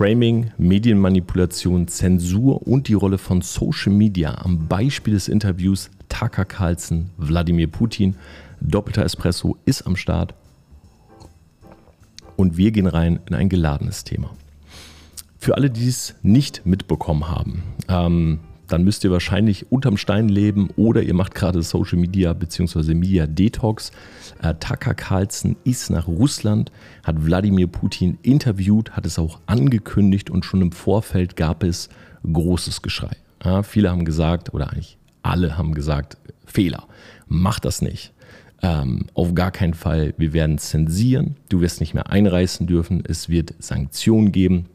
Framing, Medienmanipulation, Zensur und die Rolle von Social Media am Beispiel des Interviews Tucker Carlson, Wladimir Putin. Doppelter Espresso ist am Start. Und wir gehen rein in ein geladenes Thema. Für alle, die es nicht mitbekommen haben, ähm, dann müsst ihr wahrscheinlich unterm Stein leben oder ihr macht gerade Social Media bzw. Media Detox. Äh, Tucker Carlson ist nach Russland, hat Wladimir Putin interviewt, hat es auch angekündigt und schon im Vorfeld gab es großes Geschrei. Ja, viele haben gesagt, oder eigentlich alle haben gesagt, Fehler, mach das nicht. Ähm, auf gar keinen Fall, wir werden zensieren, du wirst nicht mehr einreißen dürfen, es wird Sanktionen geben.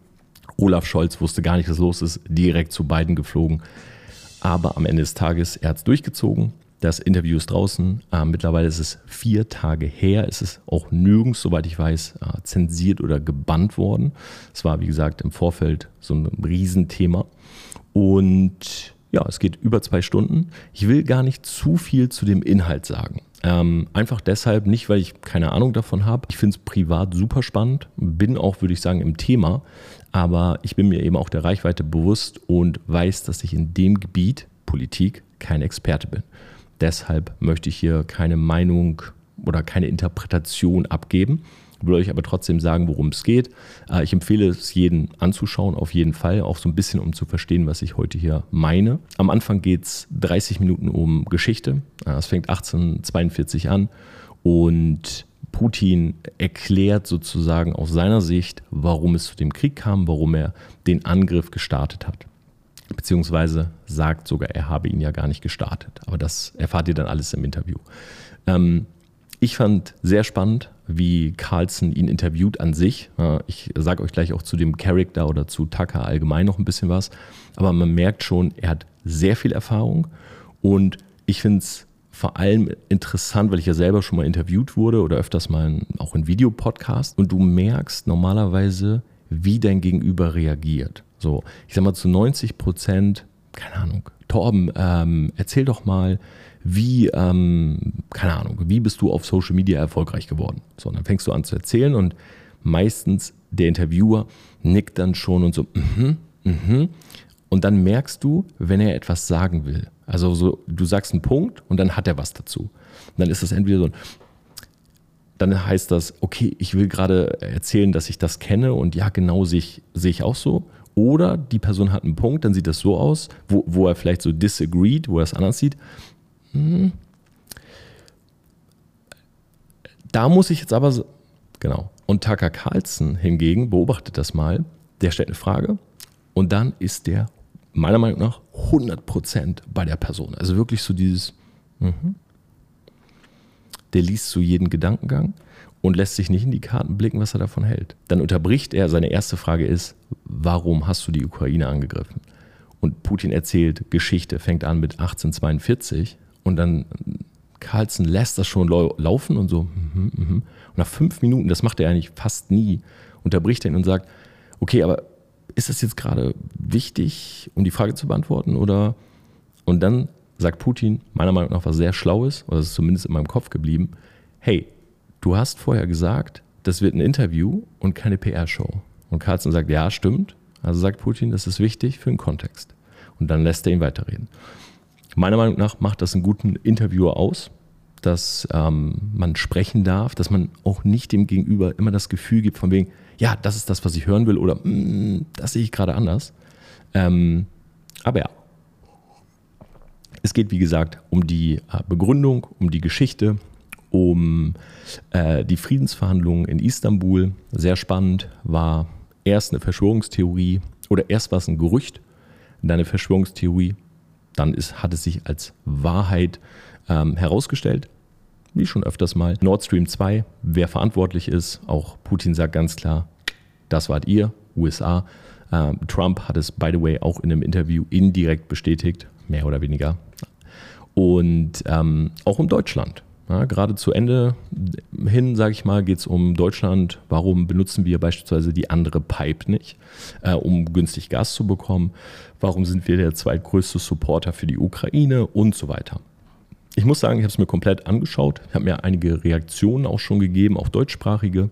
Olaf Scholz wusste gar nicht, was los ist, direkt zu beiden geflogen. Aber am Ende des Tages, er hat es durchgezogen. Das Interview ist draußen. Äh, mittlerweile ist es vier Tage her. Es ist auch nirgends, soweit ich weiß, äh, zensiert oder gebannt worden. Es war, wie gesagt, im Vorfeld so ein Riesenthema. Und ja, es geht über zwei Stunden. Ich will gar nicht zu viel zu dem Inhalt sagen. Ähm, einfach deshalb, nicht weil ich keine Ahnung davon habe. Ich finde es privat super spannend, bin auch, würde ich sagen, im Thema. Aber ich bin mir eben auch der Reichweite bewusst und weiß, dass ich in dem Gebiet Politik kein Experte bin. Deshalb möchte ich hier keine Meinung oder keine Interpretation abgeben will euch aber trotzdem sagen, worum es geht. Äh, ich empfehle es jeden anzuschauen, auf jeden Fall, auch so ein bisschen, um zu verstehen, was ich heute hier meine. Am Anfang geht es 30 Minuten um Geschichte. Äh, es fängt 1842 an und Putin erklärt sozusagen aus seiner Sicht, warum es zu dem Krieg kam, warum er den Angriff gestartet hat. Beziehungsweise sagt sogar, er habe ihn ja gar nicht gestartet. Aber das erfahrt ihr dann alles im Interview. Ähm, ich fand sehr spannend, wie Carlson ihn interviewt an sich. Ich sage euch gleich auch zu dem Charakter oder zu Tucker allgemein noch ein bisschen was. Aber man merkt schon, er hat sehr viel Erfahrung und ich finde es vor allem interessant, weil ich ja selber schon mal interviewt wurde oder öfters mal auch in Videopodcast und du merkst normalerweise, wie dein Gegenüber reagiert. So, ich sag mal zu 90 Prozent, keine Ahnung, Torben, ähm, erzähl doch mal, wie, ähm, keine Ahnung, wie bist du auf Social Media erfolgreich geworden? So, und dann fängst du an zu erzählen und meistens der Interviewer nickt dann schon und so, mhm, mhm. Und dann merkst du, wenn er etwas sagen will. Also so, du sagst einen Punkt und dann hat er was dazu. Und dann ist das entweder so ein, dann heißt das, okay, ich will gerade erzählen, dass ich das kenne und ja, genau sehe ich, sehe ich auch so. Oder die Person hat einen Punkt, dann sieht das so aus, wo, wo er vielleicht so disagreed, wo er es anders sieht. Hm. Da muss ich jetzt aber, so, genau. Und Tucker Carlson hingegen beobachtet das mal, der stellt eine Frage und dann ist der meiner Meinung nach 100% bei der Person. Also wirklich so dieses, mhm. der liest so jeden Gedankengang und lässt sich nicht in die Karten blicken, was er davon hält. Dann unterbricht er, seine erste Frage ist, warum hast du die Ukraine angegriffen? Und Putin erzählt Geschichte, fängt an mit 1842 und dann Carlson lässt das schon laufen und so. Mhm, mhm. Und nach fünf Minuten, das macht er eigentlich fast nie, unterbricht er ihn und sagt, okay, aber ist das jetzt gerade wichtig, um die Frage zu beantworten? Oder und dann sagt Putin, meiner Meinung nach was sehr Schlaues, oder das ist zumindest in meinem Kopf geblieben, hey, du hast vorher gesagt, das wird ein Interview und keine PR-Show. Und Carlson sagt, ja, stimmt. Also sagt Putin, das ist wichtig für den Kontext. Und dann lässt er ihn weiterreden. Meiner Meinung nach macht das einen guten Interviewer aus, dass ähm, man sprechen darf, dass man auch nicht dem Gegenüber immer das Gefühl gibt von wegen, ja, das ist das, was ich hören will oder mm, das sehe ich gerade anders. Ähm, aber ja, es geht wie gesagt um die äh, Begründung, um die Geschichte, um äh, die Friedensverhandlungen in Istanbul. Sehr spannend war erst eine Verschwörungstheorie oder erst war es ein Gerücht, dann eine Verschwörungstheorie dann ist, hat es sich als Wahrheit ähm, herausgestellt. Wie schon öfters mal. Nord Stream 2, wer verantwortlich ist, auch Putin sagt ganz klar, das wart ihr, USA. Ähm, Trump hat es, by the way, auch in einem Interview indirekt bestätigt, mehr oder weniger. Und ähm, auch um Deutschland. Ja, gerade zu Ende hin, sage ich mal, geht es um Deutschland. Warum benutzen wir beispielsweise die andere Pipe nicht, äh, um günstig Gas zu bekommen? Warum sind wir der zweitgrößte Supporter für die Ukraine und so weiter? Ich muss sagen, ich habe es mir komplett angeschaut. Habe mir einige Reaktionen auch schon gegeben, auch deutschsprachige.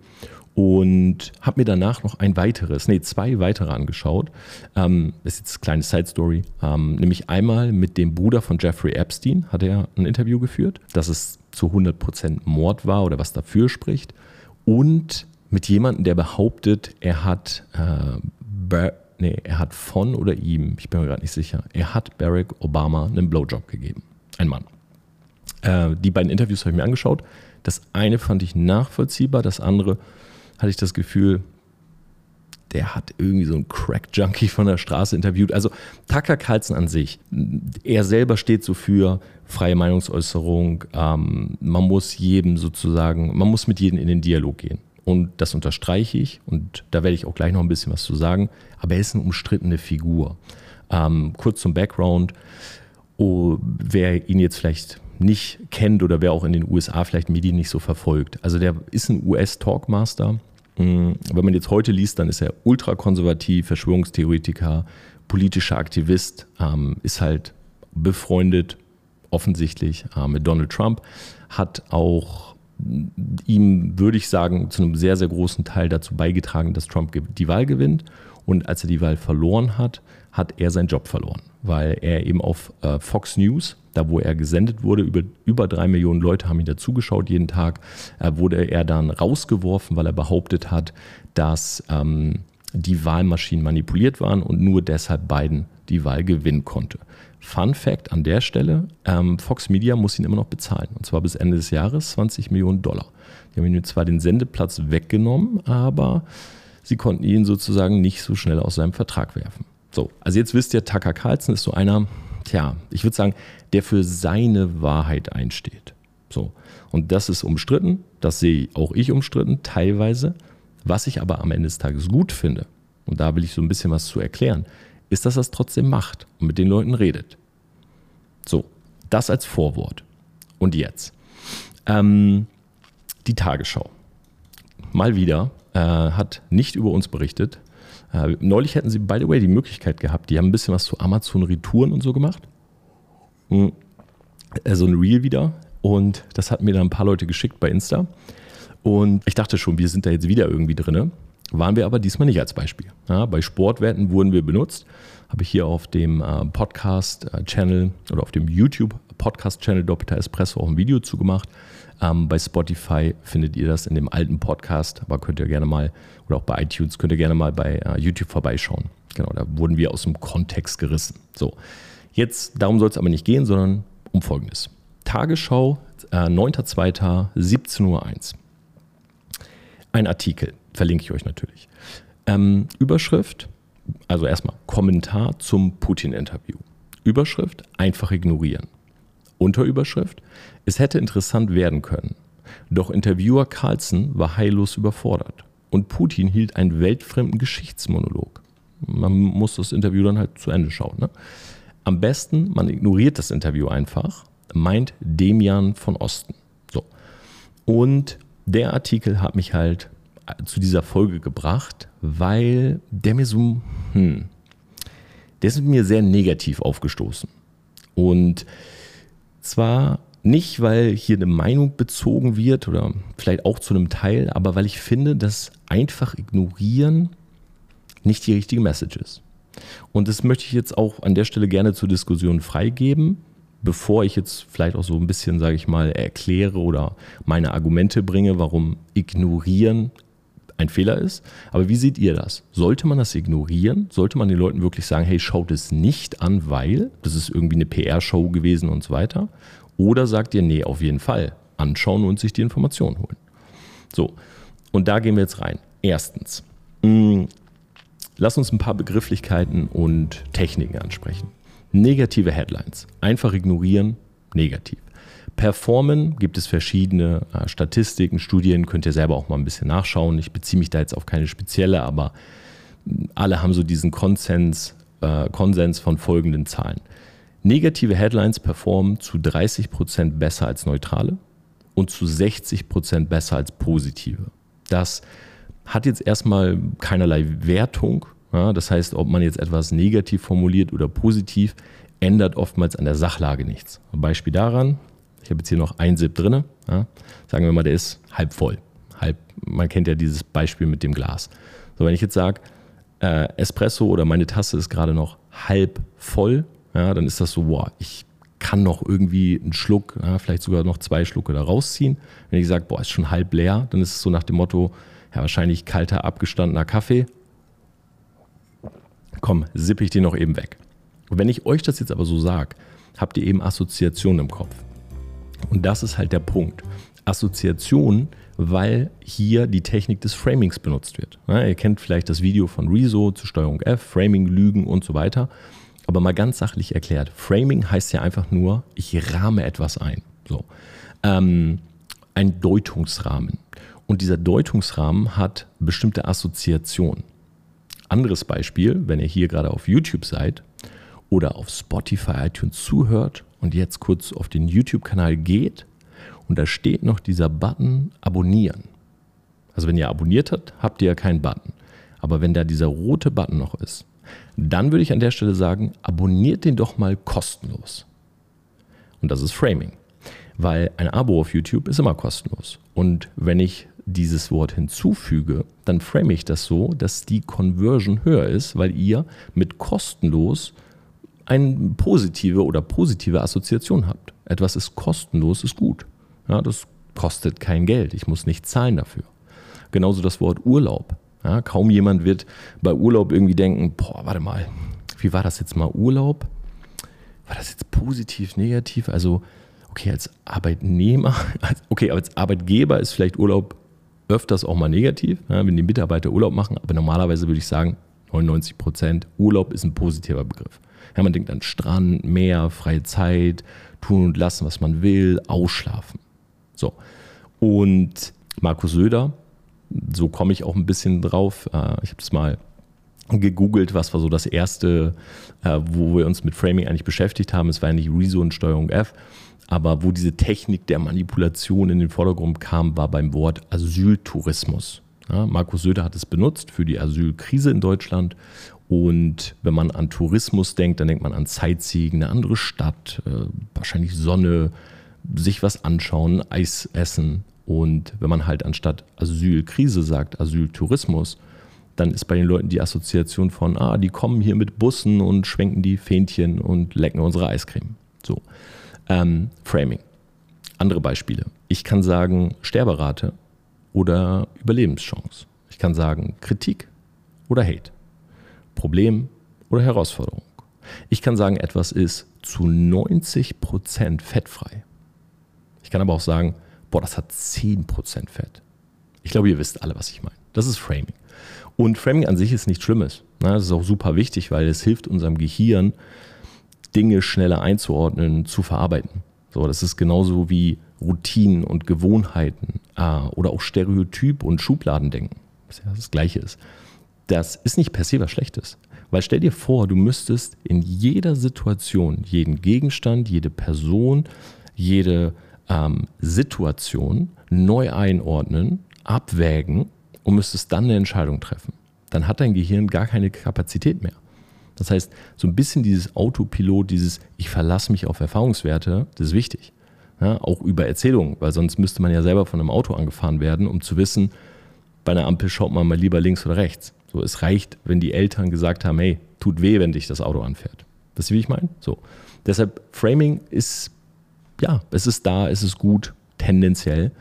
und habe mir danach noch ein weiteres, nee, zwei weitere angeschaut. Ähm, das ist jetzt eine kleine Side-Story. Ähm, nämlich einmal mit dem Bruder von Jeffrey Epstein hat er ein Interview geführt, dass es zu 100% Mord war oder was dafür spricht. Und mit jemandem, der behauptet, er hat, äh, nee, er hat von oder ihm, ich bin mir gerade nicht sicher, er hat Barack Obama einen Blowjob gegeben. Ein Mann. Äh, die beiden Interviews habe ich mir angeschaut. Das eine fand ich nachvollziehbar, das andere hatte ich das Gefühl, der hat irgendwie so einen Crack-Junkie von der Straße interviewt. Also Tucker Carlson an sich, er selber steht so für freie Meinungsäußerung. Ähm, man muss jedem sozusagen, man muss mit jedem in den Dialog gehen. Und das unterstreiche ich und da werde ich auch gleich noch ein bisschen was zu sagen. Aber er ist eine umstrittene Figur. Ähm, kurz zum Background. Oh, wer ihn jetzt vielleicht nicht kennt oder wer auch in den USA vielleicht Medien nicht so verfolgt. Also der ist ein US-Talkmaster. Mm, wenn man jetzt heute liest, dann ist er ultrakonservativ, Verschwörungstheoretiker, politischer Aktivist, ähm, ist halt befreundet offoffensichtlich äh, mit Donald Trump, hat auch mm, ihm, würde ich sagen, zu einem sehr, sehr großen Teil dazu beigetragen, dass Trump die Wahl gewinnt. Und als er die Wahl verloren hat, hat er seinen Job verloren, weil er eben auf äh, Fox News da wo er gesendet wurde, über, über drei Millionen Leute haben ihn dazugeschaut jeden Tag, äh, wurde er dann rausgeworfen, weil er behauptet hat, dass ähm, die Wahlmaschinen manipuliert waren und nur deshalb Biden die Wahl gewinnen konnte. Fun Fact an der Stelle, ähm, Fox Media muss ihn immer noch bezahlen, und zwar bis Ende des Jahres 20 Millionen Dollar. Die haben ihm zwar den Sendeplatz weggenommen, aber sie konnten ihn sozusagen nicht so schnell aus seinem Vertrag werfen. So, also jetzt wisst ihr, Tucker Carlson ist so einer, tja, ich würde sagen, der für seine Wahrheit einsteht. So. Und das ist umstritten, das sehe auch ich umstritten, teilweise. Was ich aber am Ende des Tages gut finde, und da will ich so ein bisschen was zu erklären, ist, dass er es trotzdem macht und mit den Leuten redet. So, das als Vorwort. Und jetzt. Ähm, die Tagesschau. Mal wieder äh, hat nicht über uns berichtet. Äh, neulich hätten sie, by the way, die Möglichkeit gehabt, die haben ein bisschen was zu Amazon-Retouren und so gemacht. Hm. Äh, so ein Reel wieder. Und das hatten mir dann ein paar Leute geschickt bei Insta. Und ich dachte schon, wir sind da jetzt wieder irgendwie drin. Waren wir aber diesmal nicht als Beispiel. Ja, bei Sportwerten wurden wir benutzt. Habe ich hier auf dem äh, Podcast-Channel oder auf dem YouTube-Podcast-Channel Doppelter Espresso auch ein Video zugemacht. Ähm, bei Spotify findet ihr das in dem alten Podcast, aber könnt ihr gerne mal, oder auch bei iTunes, könnt ihr gerne mal bei äh, YouTube vorbeischauen. Genau, da wurden wir aus dem Kontext gerissen. So, Jetzt, darum soll es aber nicht gehen, sondern um Folgendes. Tagesschau, äh, 9.2.17.01 Uhr. Ein Artikel, verlinke ich euch natürlich. Ähm, Überschrift, also erstmal Kommentar zum Putin-Interview. Überschrift, einfach ignorieren. Unterüberschrift, es hätte interessant werden können. Doch Interviewer Carlson war heillos überfordert. Und Putin hielt einen weltfremden Geschichtsmonolog. Man muss das Interview dann halt zu Ende schauen. Ne? Am besten, man ignoriert das Interview einfach, meint Demian von Osten. So. Und der Artikel hat mich halt zu dieser Folge gebracht, weil der mir so, hm, der ist mir sehr negativ aufgestoßen. Und zwar nicht, weil hier eine Meinung bezogen wird oder vielleicht auch zu einem Teil, aber weil ich finde, dass einfach ignorieren nicht die richtige Message ist. Und das möchte ich jetzt auch an der Stelle gerne zur Diskussion freigeben, bevor ich jetzt vielleicht auch so ein bisschen, sage ich mal, erkläre oder meine Argumente bringe, warum ignorieren ein Fehler ist. Aber wie seht ihr das? Sollte man das ignorieren? Sollte man den Leuten wirklich sagen, hey, schaut es nicht an, weil das ist irgendwie eine PR-Show gewesen und so weiter? Oder sagt ihr, nee, auf jeden Fall anschauen und sich die Informationen holen? So, und da gehen wir jetzt rein. Erstens, mm, Lass uns ein paar Begrifflichkeiten und Techniken ansprechen. Negative Headlines. Einfach ignorieren, negativ. Performen gibt es verschiedene äh, Statistiken, Studien, könnt ihr selber auch mal ein bisschen nachschauen. Ich beziehe mich da jetzt auf keine spezielle, aber mm, alle haben so diesen Konsens, äh, Konsens von folgenden Zahlen. Negative Headlines performen zu 30% besser als neutrale und zu 60% besser als positive. Das hat jetzt erstmal keinerlei Wertung. Ja, das heißt, ob man jetzt etwas negativ formuliert oder positiv, ändert oftmals an der Sachlage nichts. Beispiel daran, ich habe jetzt hier noch ein Sip drin. Ja, sagen wir mal, der ist halb voll. halb, man kennt ja dieses Beispiel mit dem Glas. So, wenn ich jetzt sage, äh, Espresso oder meine Tasse ist gerade noch halb voll, ja, dann ist das so, boah, ich kann noch irgendwie einen Schluck, ja, vielleicht sogar noch zwei Schlucke da rausziehen. Wenn ich sage, boah, ist schon halb leer, dann ist es so nach dem Motto, ja, wahrscheinlich kalter, abgestandener Kaffee. Komm, sippe ich den noch eben weg. Und wenn ich euch das jetzt aber so sage, habt ihr eben Assoziationen im Kopf. Und das ist halt der Punkt. Assoziationen, weil hier die Technik des Framings benutzt wird. Ja, ihr kennt vielleicht das Video von Rezo zu Steuerung F, Framing, Lügen und so weiter. Aber mal ganz sachlich erklärt, Framing heißt ja einfach nur, ich rahme etwas ein. So. Ähm, ein Deutungsrahmen. Und dieser Deutungsrahmen hat bestimmte Assoziationen. Anderes Beispiel, wenn ihr hier gerade auf YouTube seid oder auf Spotify, iTunes zuhört und jetzt kurz auf den YouTube-Kanal geht und da steht noch dieser Button Abonnieren. Also wenn ihr abonniert habt, habt ihr ja keinen Button. Aber wenn da dieser rote Button noch ist, dann würde ich an der Stelle sagen, abonniert den doch mal kostenlos. Und das ist Framing. Weil ein Abo auf YouTube ist immer kostenlos. Und wenn ich dieses Wort hinzufüge, dann frame ich das so, dass die Conversion höher ist, weil ihr mit kostenlos eine positive oder positive Assoziation habt. Etwas ist kostenlos, ist gut. Ja, das kostet kein Geld. Ich muss nicht zahlen dafür. Genauso das Wort Urlaub. Ja, kaum jemand wird bei Urlaub irgendwie denken, boah, warte mal, wie war das jetzt mal Urlaub? War das jetzt positiv, negativ? Also, okay, als Arbeitnehmer, okay, als Arbeitgeber ist vielleicht Urlaub öfters auch mal negativ, ja, wenn die Mitarbeiter Urlaub machen, aber normalerweise würde ich sagen, 99 Prozent Urlaub ist ein positiver Begriff. Ja, man denkt an Strand, Meer, freie Zeit, tun und lassen, was man will, ausschlafen. So. Und Markus Söder, so komme ich auch ein bisschen drauf. Äh, ich habe das mal gegoogelt, was war so das erste, äh, wo wir uns mit Framing eigentlich beschäftigt haben. Es war nicht Rezo und Steuerung F, aber wo diese Technik der Manipulation in den Vordergrund kam, war beim Wort Asyltourismus. Ja, Markus Söder hat es benutzt für die Asylkrise in Deutschland. Und wenn man an Tourismus denkt, dann denkt man an Sightseeing, eine andere Stadt, äh, wahrscheinlich Sonne, sich was anschauen, Eis essen. Und wenn man halt anstatt Asylkrise sagt, Asyltourismus, dann ist bei den Leuten die Assoziation von, ah, die kommen hier mit Bussen und schwenken die Fähnchen und lecken unsere Eiscreme. So. Ähm, Framing. Andere Beispiele. Ich kann sagen Sterberate oder Überlebenschance. Ich kann sagen Kritik oder Hate. Problem oder Herausforderung. Ich kann sagen, etwas ist zu 90% fettfrei. Ich kann aber auch sagen, boah, das hat 10% Fett. Ich glaube, ihr wisst alle, was ich meine. Das ist Framing. Und Framing an sich ist nichts Schlimmes. Das ist auch super wichtig, weil es hilft unserem Gehirn, Dinge schneller einzuordnen, zu verarbeiten. So, das ist genauso wie Routinen und Gewohnheiten oder auch Stereotyp und Schubladendenken, was ja das Gleiche ist. Das ist nicht per se was Schlechtes. Weil stell dir vor, du müsstest in jeder Situation, jeden Gegenstand, jede Person, jede ähm, Situation neu einordnen, abwägen und müsstest dann eine Entscheidung treffen. Dann hat dein Gehirn gar keine Kapazität mehr. Das heißt, so ein bisschen dieses Autopilot, dieses Ich verlasse mich auf Erfahrungswerte, das ist wichtig. Ja, auch über Erzählungen, weil sonst müsste man ja selber von einem Auto angefahren werden, um zu wissen, bei einer Ampel schaut man mal lieber links oder rechts. So, es reicht, wenn die Eltern gesagt haben, hey, tut weh, wenn dich das Auto anfährt. Wisst ihr, wie ich meine? So. Deshalb, Framing ist, ja, es ist da, es ist gut, tendenziell.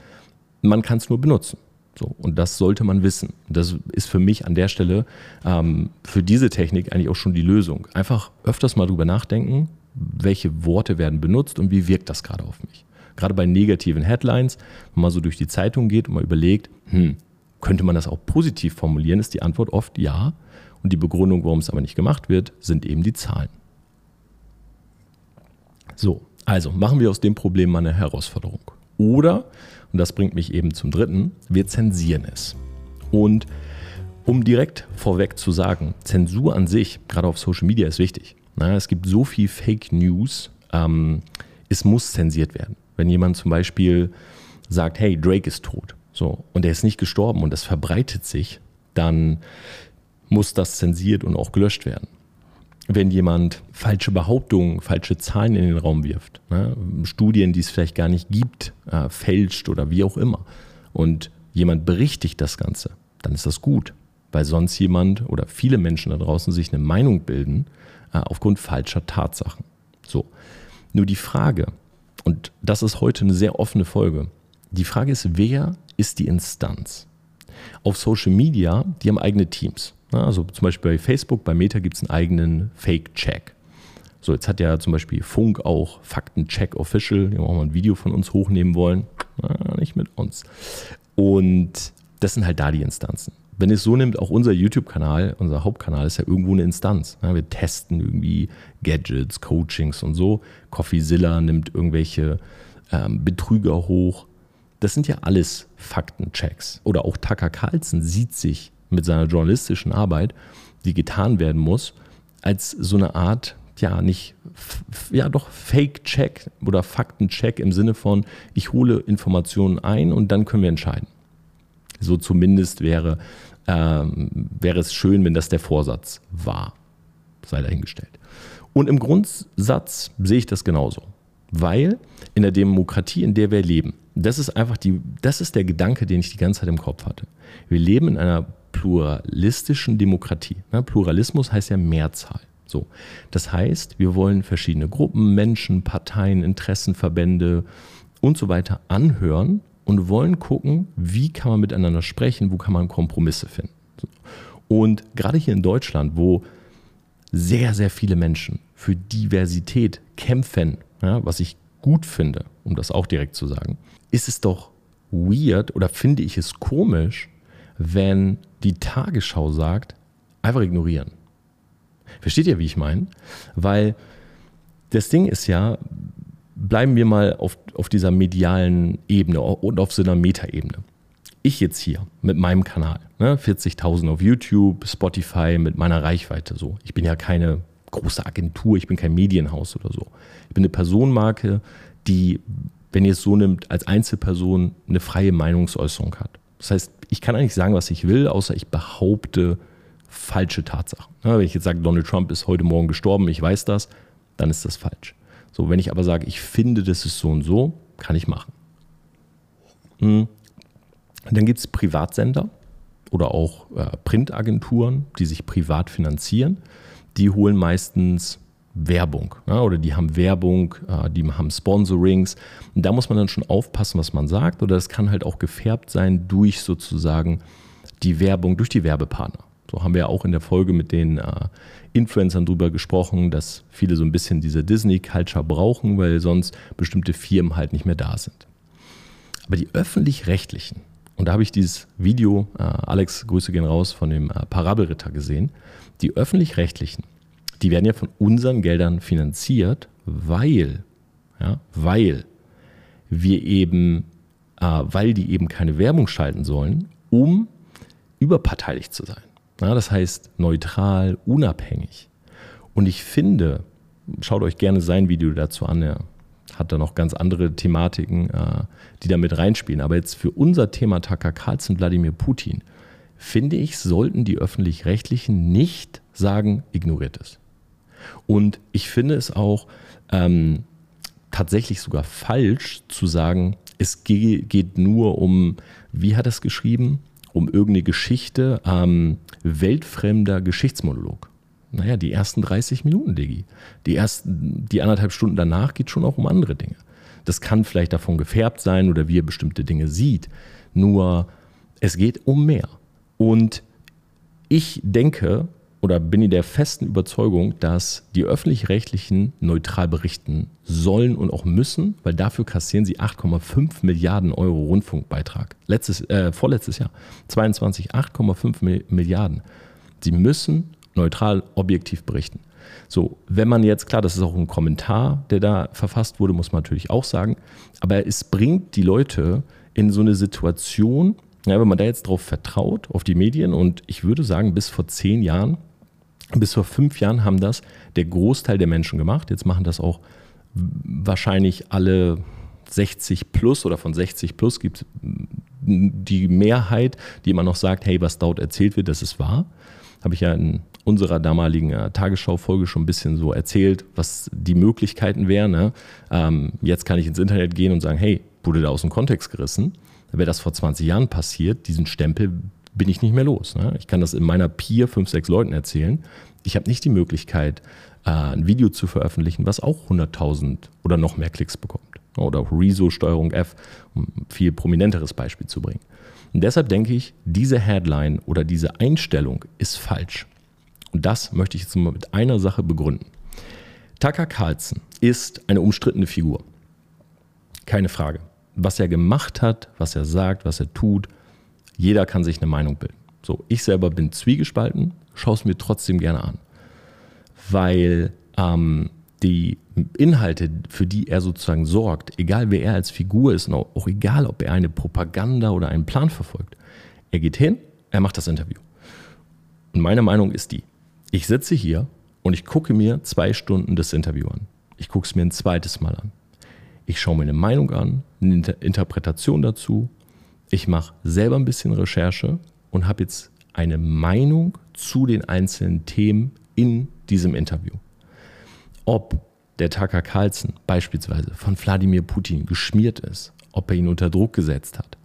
Man kann es nur benutzen. So, und das sollte man wissen. Das ist für mich an der Stelle ähm, für diese Technik eigentlich auch schon die Lösung. Einfach öfters mal drüber nachdenken, welche Worte werden benutzt und wie wirkt das gerade auf mich. Gerade bei negativen Headlines, wenn man so durch die Zeitung geht und mal überlegt, hm, könnte man das auch positiv formulieren, ist die Antwort oft ja. Und die Begründung, warum es aber nicht gemacht wird, sind eben die Zahlen. So, also machen wir aus dem Problem mal eine Herausforderung. Oder und das bringt mich eben zum dritten, wir zensieren es. Und um direkt vorweg zu sagen, Zensur an sich, gerade auf Social Media, ist wichtig. Es gibt so viel Fake News, ähm, es muss zensiert werden. Wenn jemand zum Beispiel sagt, hey, Drake ist tot, so, und er ist nicht gestorben und das verbreitet sich, dann muss das zensiert und auch gelöscht werden wenn jemand falsche Behauptungen, falsche Zahlen in den Raum wirft, ne? Studien, die es vielleicht gar nicht gibt, äh, fälscht oder wie auch immer. Und jemand berichtigt das Ganze, dann ist das gut, weil sonst jemand oder viele Menschen da draußen sich eine Meinung bilden äh, aufgrund falscher Tatsachen. So, nur die Frage, und das ist heute eine sehr offene Folge, die Frage ist, wer ist die Instanz? Auf Social Media, die haben eigene Teams. Also zum Beispiel bei Facebook, bei Meta gibt es einen eigenen Fake-Check. So, jetzt hat ja zum Beispiel Funk auch Faktencheck Official, die auch mal ein Video von uns hochnehmen wollen. Na, nicht mit uns. Und das sind halt da die Instanzen. Wenn es so nimmt, auch unser YouTube-Kanal, unser Hauptkanal ist ja irgendwo eine Instanz. wir testen irgendwie Gadgets, Coachings und so. CoffeeZilla nimmt irgendwelche ähm, Betrüger hoch. Das sind ja alles Faktenchecks. Oder auch Tucker Carlson sieht sich mit seiner journalistischen Arbeit, die getan werden muss, als so eine Art ja nicht, ja doch Fake-Check oder Fakten-Check im Sinne von, ich hole Informationen ein und dann können wir entscheiden. So zumindest wäre, ähm, wäre es schön, wenn das der Vorsatz war. Sei dahingestellt. Und im Grundsatz sehe ich das genauso. Weil in der Demokratie, in der wir leben, das ist einfach die, das ist der Gedanke, den ich die ganze Zeit im Kopf hatte. Wir leben in einer pluralistischen Demokratie. Pluralismus heißt ja Mehrzahl. So. Das heißt, wir wollen verschiedene Gruppen, Menschen, Parteien, Interessenverbände und so weiter anhören und wollen gucken, wie kann man miteinander sprechen, wo kann man Kompromisse finden. Und gerade hier in Deutschland, wo sehr, sehr viele Menschen für Diversität kämpfen, ja, was ich gut finde, um das auch direkt zu sagen, ist es doch weird oder finde ich es komisch, wenn die Tagesschau sagt, einfach ignorieren. Versteht ihr, wie ich meine? Weil das Ding ist ja, bleiben wir mal auf, auf dieser medialen Ebene und auf so einer Metaebene. Ich jetzt hier mit meinem Kanal, ne, 40.000 auf YouTube, Spotify mit meiner Reichweite so. Ich bin ja keine große Agentur, ich bin kein Medienhaus oder so. Ich bin eine Personenmarke, die, wenn ihr es so nimmt, als Einzelperson eine freie Meinungsäußerung hat. Das heißt, ich kann eigentlich sagen, was ich will, außer ich behaupte falsche Tatsachen. wenn ich jetzt sage, Donald Trump ist heute Morgen gestorben, ich weiß das, dann ist das falsch. So, wenn ich aber sage, ich finde, das ist so und so, kann ich machen. Hm. Dann gibt es Privatsender oder auch äh, Printagenturen, die sich privat finanzieren. Die holen meistens Werbung ja, oder die haben Werbung, äh, die haben Sponsorings. Und da muss man dann schon aufpassen, was man sagt. Oder es kann halt auch gefärbt sein durch sozusagen die Werbung, durch die Werbepartner. So haben wir auch in der Folge mit den äh, Influencern drüber gesprochen, dass viele so ein bisschen diese Disney-Culture brauchen, weil sonst bestimmte Firmen halt nicht mehr da sind. Aber die öffentlich-rechtlichen, und da habe ich dieses Video, äh, Alex, Grüße gehen raus, von dem äh, Parabelritter gesehen, die öffentlich-rechtlichen, die werden ja von unseren Geldern finanziert, weil, ja, weil wir eben, äh, weil die eben keine Werbung schalten sollen, um überparteilich zu sein. Ja, das heißt neutral, unabhängig. Und ich finde, schaut euch gerne sein Video dazu an, er hat da noch ganz andere Thematiken, äh, die da mit reinspielen. Aber jetzt für unser Thema Tucker Carlson, Wladimir Putin, finde ich, sollten die öffentlich-rechtlichen nicht sagen, ignoriert es. Und ich finde es auch ähm, tatsächlich sogar falsch zu sagen, es geht nur um, wie hat er es geschrieben? Um irgendeine Geschichte, ähm, weltfremder Geschichtsmonolog. Naja, die ersten 30 Minuten, Diggi. Die, ersten, die anderthalb Stunden danach geht schon auch um andere Dinge. Das kann vielleicht davon gefärbt sein oder wie er bestimmte Dinge sieht. Nur es geht um mehr. Und ich denke, oder bin in der festen Überzeugung, dass die öffentlich-rechtlichen neutral berichten sollen und auch müssen, weil dafür kassieren sie 8,5 Milliarden Euro Rundfunkbeitrag. Letztes, äh, vorletztes Jahr 22 8,5 Milliarden. Sie müssen neutral, objektiv berichten. So, wenn man jetzt, klar, das ist auch ein Kommentar, der da verfasst wurde, muss man natürlich auch sagen, aber es bringt die Leute in so eine Situation, ja, wenn man da jetzt drauf vertraut, auf die Medien und ich würde sagen, bis vor zehn Jahren bis vor fünf Jahren haben das der Großteil der Menschen gemacht. Jetzt machen das auch wahrscheinlich alle 60 plus oder von 60 plus gibt es die Mehrheit, die immer noch sagt, hey, was dort erzählt wird, das ist wahr. Habe ich ja in unserer damaligen äh, Tagesschau-Folge schon ein bisschen so erzählt, was die Möglichkeiten wären. Ne? Ähm, jetzt kann ich ins Internet gehen und sagen, hey, wurde da aus dem Kontext gerissen. wäre das vor 20 Jahren passiert, diesen Stempel bin ich nicht mehr los. Ne? Ich kann das in meiner Peer fünf, sechs Leuten erzählen. Ich habe nicht die Möglichkeit, äh, ein Video zu veröffentlichen, was auch 100.000 oder noch mehr Klicks bekommt. Oder Rezo Steuerung F, um ein viel prominenteres Beispiel zu bringen. Und deshalb denke ich, diese Headline oder diese Einstellung ist falsch. Und das möchte ich jetzt mal mit einer Sache begründen. Tucker Carlson ist eine umstrittene Figur. Keine Frage. Was er gemacht hat, was er sagt, was er tut, jeder kann sich eine Meinung bilden. So, ich selber bin zwiegespalten, schaue es mir trotzdem gerne an. Weil ähm, die Inhalte, für die er sozusagen sorgt, egal wer er als Figur ist und auch, egal, ob er eine Propaganda oder einen Plan verfolgt, er geht hin, er macht das Interview. Und meine Meinung ist die, ich sitze hier und ich gucke mir zwei Stunden das Interview an. Ich gucke es mir ein zweites Mal an. Ich schaue mir eine Meinung an, eine Inter Interpretation dazu. Ich mache selber ein bisschen Recherche und habe jetzt eine Meinung zu den einzelnen Themen in diesem Interview. Ob der Tucker Carlson beispielsweise von Wladimir Putin geschmiert ist, ob er ihn unter Druck gesetzt hat,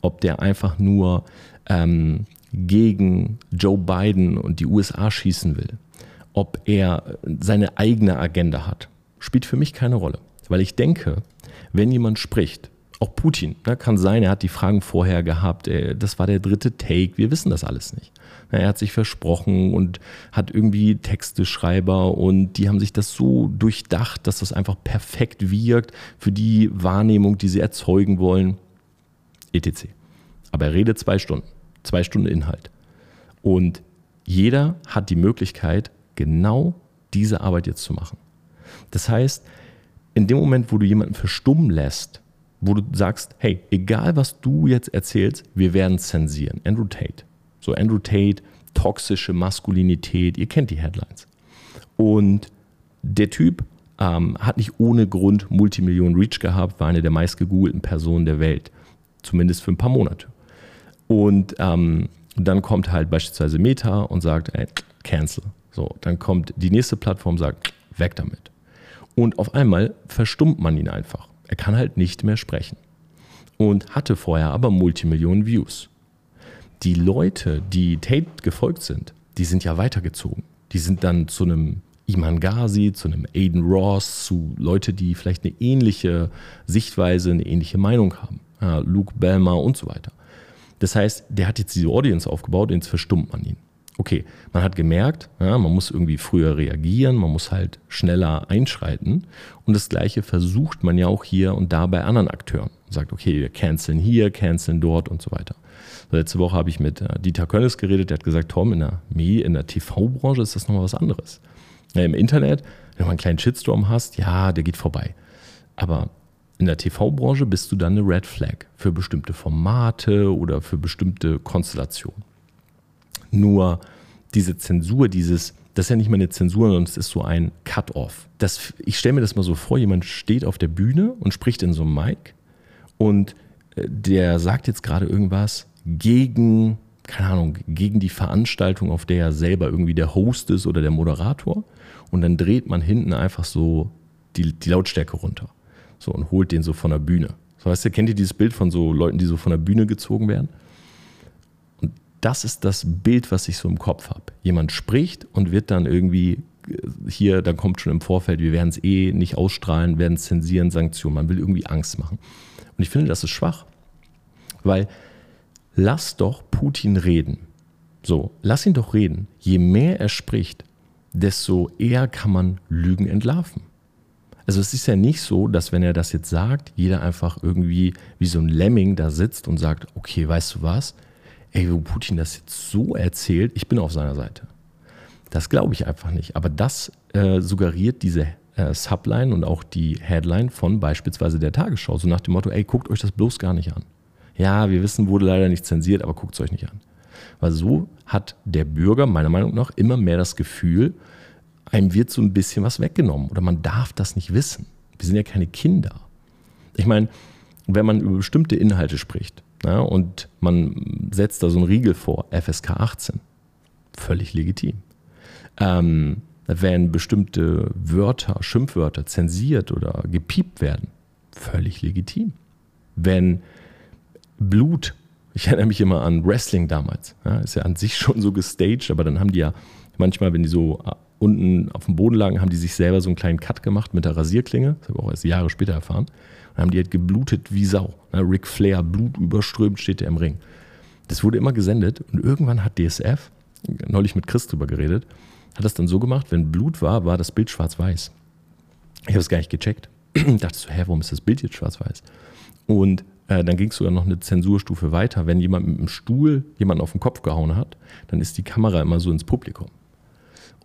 ob der einfach nur ähm, gegen Joe Biden und die USA schießen will, ob er seine eigene Agenda hat, spielt für mich keine Rolle. Weil ich denke, wenn jemand spricht, auch Putin, ne, kann sein, er hat die Fragen vorher gehabt, äh, das war der dritte Take, wir wissen das alles nicht. Er hat sich versprochen und hat irgendwie Texteschreiber und die haben sich das so durchdacht, dass das einfach perfekt wirkt für die Wahrnehmung, die sie erzeugen wollen. etc. Aber er redet zwei Stunden, zwei Stunden Inhalt. Und jeder hat die Möglichkeit, genau diese Arbeit jetzt zu machen. Das heißt, in dem Moment, wo du jemanden verstummen lässt, wo du sagst, hey, egal was du jetzt erzählst, wir werden zensieren. Andrew Tate. So Andrew Tate, toxische Maskulinität, ihr kennt die Headlines. Und der Typ ähm, hat nicht ohne Grund Multimillionen Reach gehabt, war eine der meistgegoogelten Personen der Welt. Zumindest für ein paar Monate. Und ähm, dann kommt halt beispielsweise Meta und sagt, ey, cancel. So, dann kommt die nächste Plattform, sagt, weg damit. Und auf einmal verstummt man ihn einfach. Er kann halt nicht mehr sprechen. Und hatte vorher aber Multimillionen Views. Die Leute, die Tate gefolgt sind, die sind ja weitergezogen. Die sind dann zu einem Iman Ghazi, zu einem Aiden Ross, zu Leute, die vielleicht eine ähnliche Sichtweise, eine ähnliche Meinung haben. Luke Belmer und so weiter. Das heißt, der hat jetzt diese Audience aufgebaut und jetzt verstummt man ihn. Okay, man hat gemerkt, ja, man muss irgendwie früher reagieren, man muss halt schneller einschreiten. Und das Gleiche versucht man ja auch hier und da bei anderen Akteuren. Man sagt, okay, wir canceln hier, canceln dort und so weiter. Letzte Woche habe ich mit äh, Dieter Könnes geredet, der hat gesagt, Tom, in der, in der TV-Branche ist das nochmal was anderes. Ja, Im Internet, wenn du einen kleinen Shitstorm hast, ja, der geht vorbei. Aber in der TV-Branche bist du dann eine Red Flag für bestimmte Formate oder für bestimmte Konstellationen. Nur diese Zensur, dieses, das ist ja nicht mehr eine Zensur, sondern es ist so ein Cut-off. ich stelle mir das mal so vor, jemand steht auf der Bühne und spricht in so einem Mic und äh, der sagt jetzt gerade irgendwas gegen, keine Ahnung, gegen die Veranstaltung, auf der er selber irgendwie der Host ist oder der Moderator. Und dann dreht man hinten einfach so die, die Lautstärke runter. So und holt den so von der Bühne. So weißt du, kennt ihr dieses Bild von so Leuten, die so von der Bühne gezogen werden? Das ist das Bild, was ich so im Kopf habe. Jemand spricht und wird dann irgendwie äh, hier, dann kommt schon im Vorfeld, wir werden es eh nicht ausstrahlen, werden zensieren, Sanktionen. Man will irgendwie Angst machen. Und ich finde, das ist schwach. Weil lass doch Putin reden. So, lass ihn doch reden. Je mehr er spricht, desto eher kann man Lügen entlarven. Also es ist ja nicht so, dass wenn er das jetzt sagt, jeder einfach irgendwie wie so ein Lemming da sitzt und sagt, okay, weißt du was, ey, wo Putin das jetzt so erzählt, ich bin auf seiner Seite. Das glaube ich einfach nicht. Aber das äh, suggeriert diese äh, Subline und auch die Headline von beispielsweise der Tagesschau. So nach dem Motto, ey, guckt euch das bloß gar nicht an. Ja, wir wissen, wurde leider nicht zensiert, aber guckt es euch nicht an. Weil so hat der Bürger meiner Meinung nach immer mehr das Gefühl, einem wird so ein bisschen was weggenommen oder man darf das nicht wissen. Wir sind ja keine Kinder. Ich meine, wenn man über bestimmte Inhalte spricht, ja, und man setzt da so einen Riegel vor, FSK 18. Völlig legitim. Ähm, wenn bestimmte Wörter, Schimpfwörter zensiert oder gepiept werden, völlig legitim. Wenn Blut. Ich erinnere mich immer an Wrestling damals. Ja, ist ja an sich schon so gestaged, aber dann haben die ja manchmal, wenn die so äh, unten auf dem Boden lagen, haben die sich selber so einen kleinen Cut gemacht mit der Rasierklinge. Das habe ich auch erst Jahre später erfahren. Und haben die halt geblutet wie Sau. Ric Flair, Blut überströmt, steht er im Ring. Das wurde immer gesendet und irgendwann hat DSF, neulich mit Chris drüber geredet, hat das dann so gemacht, wenn Blut war, war das Bild schwarz-weiß. Ich habe es gar nicht gecheckt. dachte so, hä, warum ist das Bild jetzt schwarz-weiß? Und äh, dann ging es sogar noch eine Zensurstufe weiter. Wenn jemand mit dem Stuhl jemanden auf den Kopf gehauen hat, dann ist die Kamera immer so ins Publikum.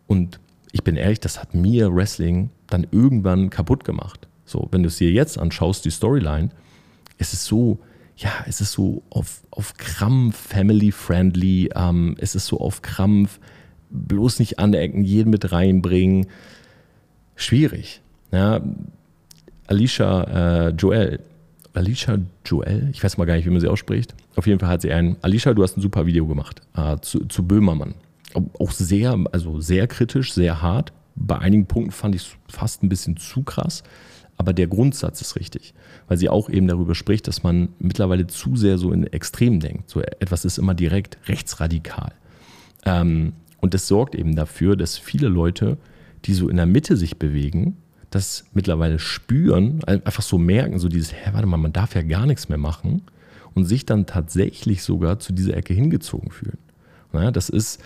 Und ich bin ehrlich, das hat mir Wrestling dann irgendwann kaputt gemacht. So, wenn du es dir jetzt anschaust, die Storyline, es ist so, ja, es ist so auf, auf Krampf family-friendly, ähm, es ist so auf Krampf, bloß nicht anecken, jeden mit reinbringen. Schwierig. Ja, Alicia äh, Joel, Alicia Joel, ich weiß mal gar nicht, wie man sie ausspricht. Auf jeden Fall hat sie ein, Alicia, du hast ein super Video gemacht äh, zu, zu Böhmermann. Auch sehr, also sehr kritisch, sehr hart. Bei einigen Punkten fand ich es fast ein bisschen zu krass. Aber der Grundsatz ist richtig, weil sie auch eben darüber spricht, dass man mittlerweile zu sehr so in Extremen denkt. So etwas ist immer direkt rechtsradikal. Ähm, und das sorgt eben dafür, dass viele Leute, die so in der Mitte sich bewegen, das mittlerweile spüren, einfach so merken, so dieses, hä, warte mal, man darf ja gar nichts mehr machen und sich dann tatsächlich sogar zu dieser Ecke hingezogen fühlen. Naja, das ist,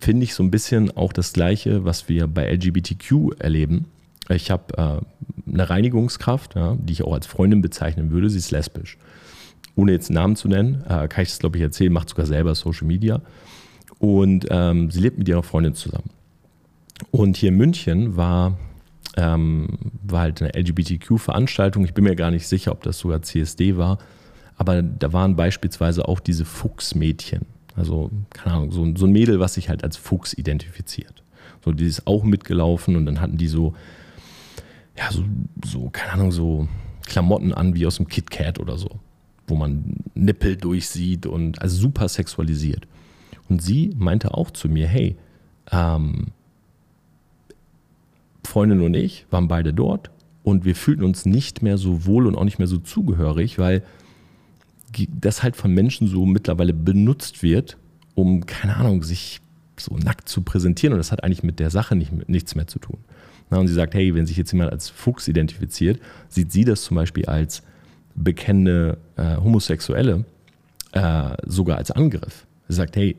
finde ich, so ein bisschen auch das Gleiche, was wir bei LGBTQ erleben. Ich habe äh, eine Reinigungskraft, ja, die ich auch als Freundin bezeichnen würde, sie ist lesbisch. Ohne jetzt einen Namen zu nennen, äh, kann ich das, glaube ich, erzählen, macht sogar selber Social Media. Und ähm, sie lebt mit ihrer Freundin zusammen. Und hier in München war ähm, war halt eine LGBTQ-Veranstaltung. Ich bin mir gar nicht sicher, ob das sogar CSD war. Aber da waren beispielsweise auch diese Fuchsmädchen. Also, keine Ahnung, so, so ein Mädel, was sich halt als Fuchs identifiziert. So, die ist auch mitgelaufen und dann hatten die so, ja, so, so, keine Ahnung, so Klamotten an wie aus dem KitKat oder so, wo man Nippel durchsieht und also super sexualisiert. Und sie meinte auch zu mir, hey, ähm, Freundin und ich waren beide dort und wir fühlten uns nicht mehr so wohl und auch nicht mehr so zugehörig, weil das halt von Menschen so mittlerweile benutzt wird, um, keine Ahnung, sich so nackt zu präsentieren. Und das hat eigentlich mit der Sache nicht, nichts mehr zu tun. Und sie sagt, hey, wenn sich jetzt jemand als Fuchs identifiziert, sieht sie das zum Beispiel als bekennende äh, Homosexuelle äh, sogar als Angriff. Sie sagt, hey,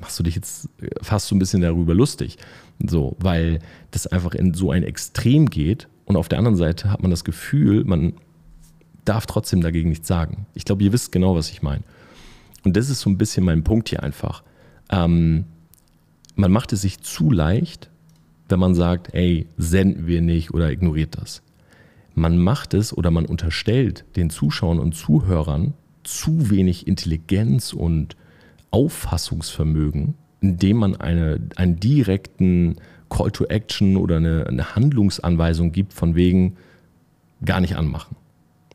machst du dich jetzt fast so ein bisschen darüber lustig. So, weil das einfach in so ein Extrem geht und auf der anderen Seite hat man das Gefühl, man darf trotzdem dagegen nichts sagen. Ich glaube, ihr wisst genau, was ich meine. Und das ist so ein bisschen mein Punkt hier einfach. Ähm, man macht es sich zu leicht, wenn man sagt, ey, senden wir nicht oder ignoriert das. Man macht es oder man unterstellt den Zuschauern und Zuhörern zu wenig Intelligenz und Auffassungsvermögen, indem man eine, einen direkten Call to Action oder eine, eine Handlungsanweisung gibt, von wegen gar nicht anmachen.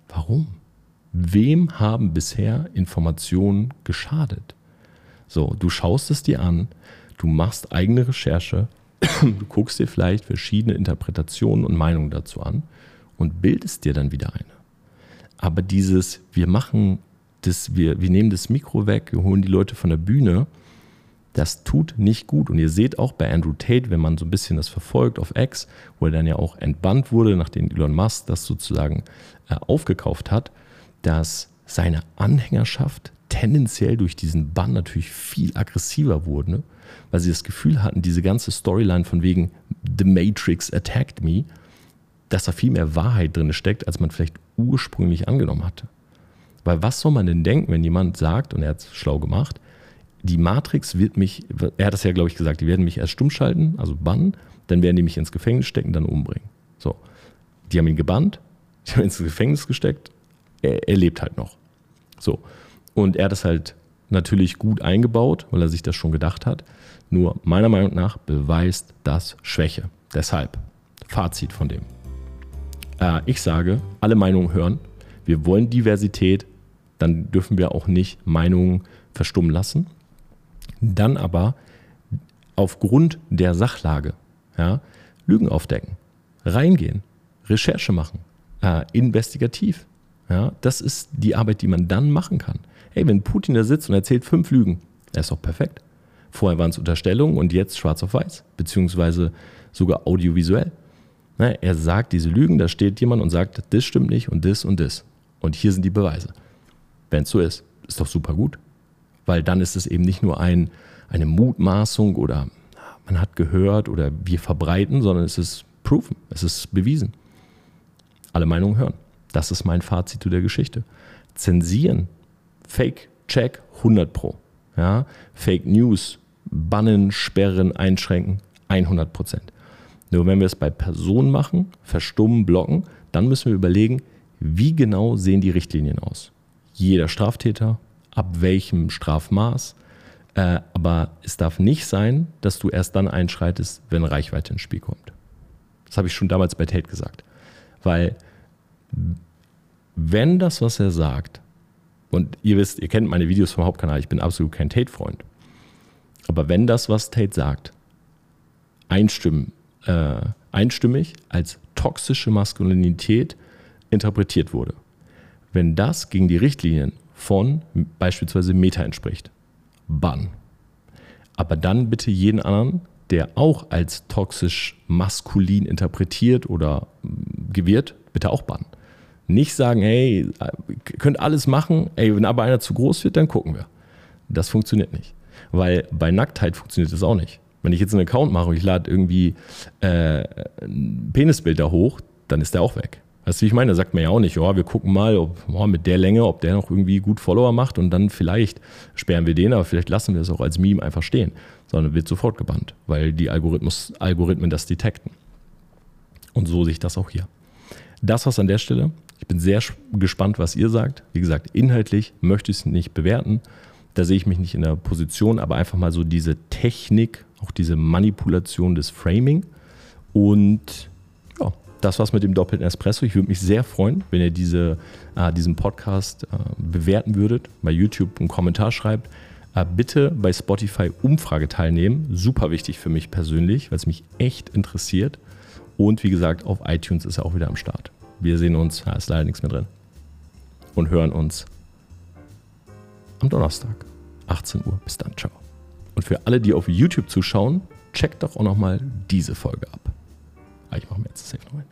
Warum? Wem haben bisher Informationen geschadet? So, du schaust es dir an, du machst eigene Recherche, du guckst dir vielleicht verschiedene Interpretationen und Meinungen dazu an und bildest dir dann wieder eine. Aber dieses, wir machen das, wir, wir nehmen das Mikro weg, wir holen die Leute von der Bühne. Das tut nicht gut. Und ihr seht auch bei Andrew Tate, wenn man so ein bisschen das verfolgt auf X, wo er dann ja auch entbannt wurde, nachdem Elon Musk das sozusagen äh, aufgekauft hat, dass seine Anhängerschaft tendenziell durch diesen Bann natürlich viel aggressiver wurde, ne? Weil sie das Gefühl hatten, diese ganze Storyline von wegen The Matrix attacked me, dass da viel mehr Wahrheit drin steckt, als man vielleicht ursprünglich angenommen hatte. Weil was soll man denn denken, wenn jemand sagt, und er hat es schlau gemacht, die Matrix wird mich, er hat das ja, glaube ich, gesagt, die werden mich erst stumm schalten, also bannen, dann werden die mich ins Gefängnis stecken, dann umbringen. So. Die haben ihn gebannt, die haben ihn ins Gefängnis gesteckt, er, er lebt halt noch. So. Und er hat das halt natürlich gut eingebaut, weil er sich das schon gedacht hat. Nur meiner Meinung nach beweist das Schwäche. Deshalb, Fazit von dem. Äh, ich sage, alle Meinungen hören. Wir wollen Diversität, dann dürfen wir auch nicht Meinungen verstummen lassen. Dann aber aufgrund der Sachlage ja, Lügen aufdecken, reingehen, Recherche machen, äh, investigativ. Ja, das ist die Arbeit, die man dann machen kann. Hey, wenn Putin da sitzt und erzählt fünf Lügen, er ist doch perfekt. Vorher waren es Unterstellungen und jetzt schwarz auf weiß, beziehungsweise sogar audiovisuell. Ne, er sagt diese Lügen, da steht jemand und sagt, das stimmt nicht und das und das. Und hier sind die Beweise. Wenn es so ist, ist doch super gut. Weil dann ist es eben nicht nur ein, eine Mutmaßung oder man hat gehört oder wir verbreiten, sondern es ist proven, es ist bewiesen. Alle Meinungen hören. Das ist mein Fazit zu der Geschichte. Zensieren, Fake, Check, 100 Pro. Ja? Fake News, bannen, sperren, einschränken, 100 Prozent. Nur wenn wir es bei Personen machen, verstummen, blocken, dann müssen wir überlegen, wie genau sehen die Richtlinien aus. Jeder Straftäter, ab welchem Strafmaß, äh, aber es darf nicht sein, dass du erst dann einschreitest, wenn Reichweite ins Spiel kommt. Das habe ich schon damals bei Tate gesagt. Weil wenn das, was er sagt, und ihr wisst, ihr kennt meine Videos vom Hauptkanal, ich bin absolut kein Tate-Freund. Aber wenn das, was Tate sagt, einstimmen, äh, einstimmig als toxische Maskulinität interpretiert wurde, wenn das gegen die Richtlinien von beispielsweise Meta entspricht, Bann. Aber dann bitte jeden anderen, der auch als toxisch maskulin interpretiert oder mm, gewirrt, bitte auch bannen. Nicht sagen, hey, könnt alles machen, ey, wenn aber einer zu groß wird, dann gucken wir. Das funktioniert nicht. Weil bei Nacktheit funktioniert das auch nicht. Wenn ich jetzt einen Account mache und ich lade irgendwie äh, ein Penisbild da hoch, dann ist der auch weg. Weißt du, wie ich meine? Da sagt man ja auch nicht, oh, wir gucken mal, ob oh, mit der Länge, ob der noch irgendwie gut Follower macht und dann vielleicht sperren wir den, aber vielleicht lassen wir es auch als Meme einfach stehen, sondern wird sofort gebannt, weil die Algorithmus, Algorithmen das detekten. Und so sehe ich das auch hier. Das war's an der Stelle. Bin sehr gespannt, was ihr sagt. Wie gesagt, inhaltlich möchte ich es nicht bewerten. Da sehe ich mich nicht in der Position, aber einfach mal so diese Technik, auch diese Manipulation des Framing und das war's mit dem doppelten Espresso. Ich würde mich sehr freuen, wenn ihr diese, äh, diesen Podcast äh, bewerten würdet, bei YouTube einen Kommentar schreibt. Äh, bitte bei Spotify Umfrage teilnehmen. Super wichtig für mich persönlich, weil es mich echt interessiert. Und wie gesagt, auf iTunes ist er auch wieder am Start. Wir sehen uns, da ist leider nichts mehr drin. Und hören uns am Donnerstag, 18 Uhr. Bis dann, ciao. Und für alle, die auf YouTube zuschauen, checkt doch auch nochmal diese Folge ab. Ah, ich mache mir jetzt safe noch ein.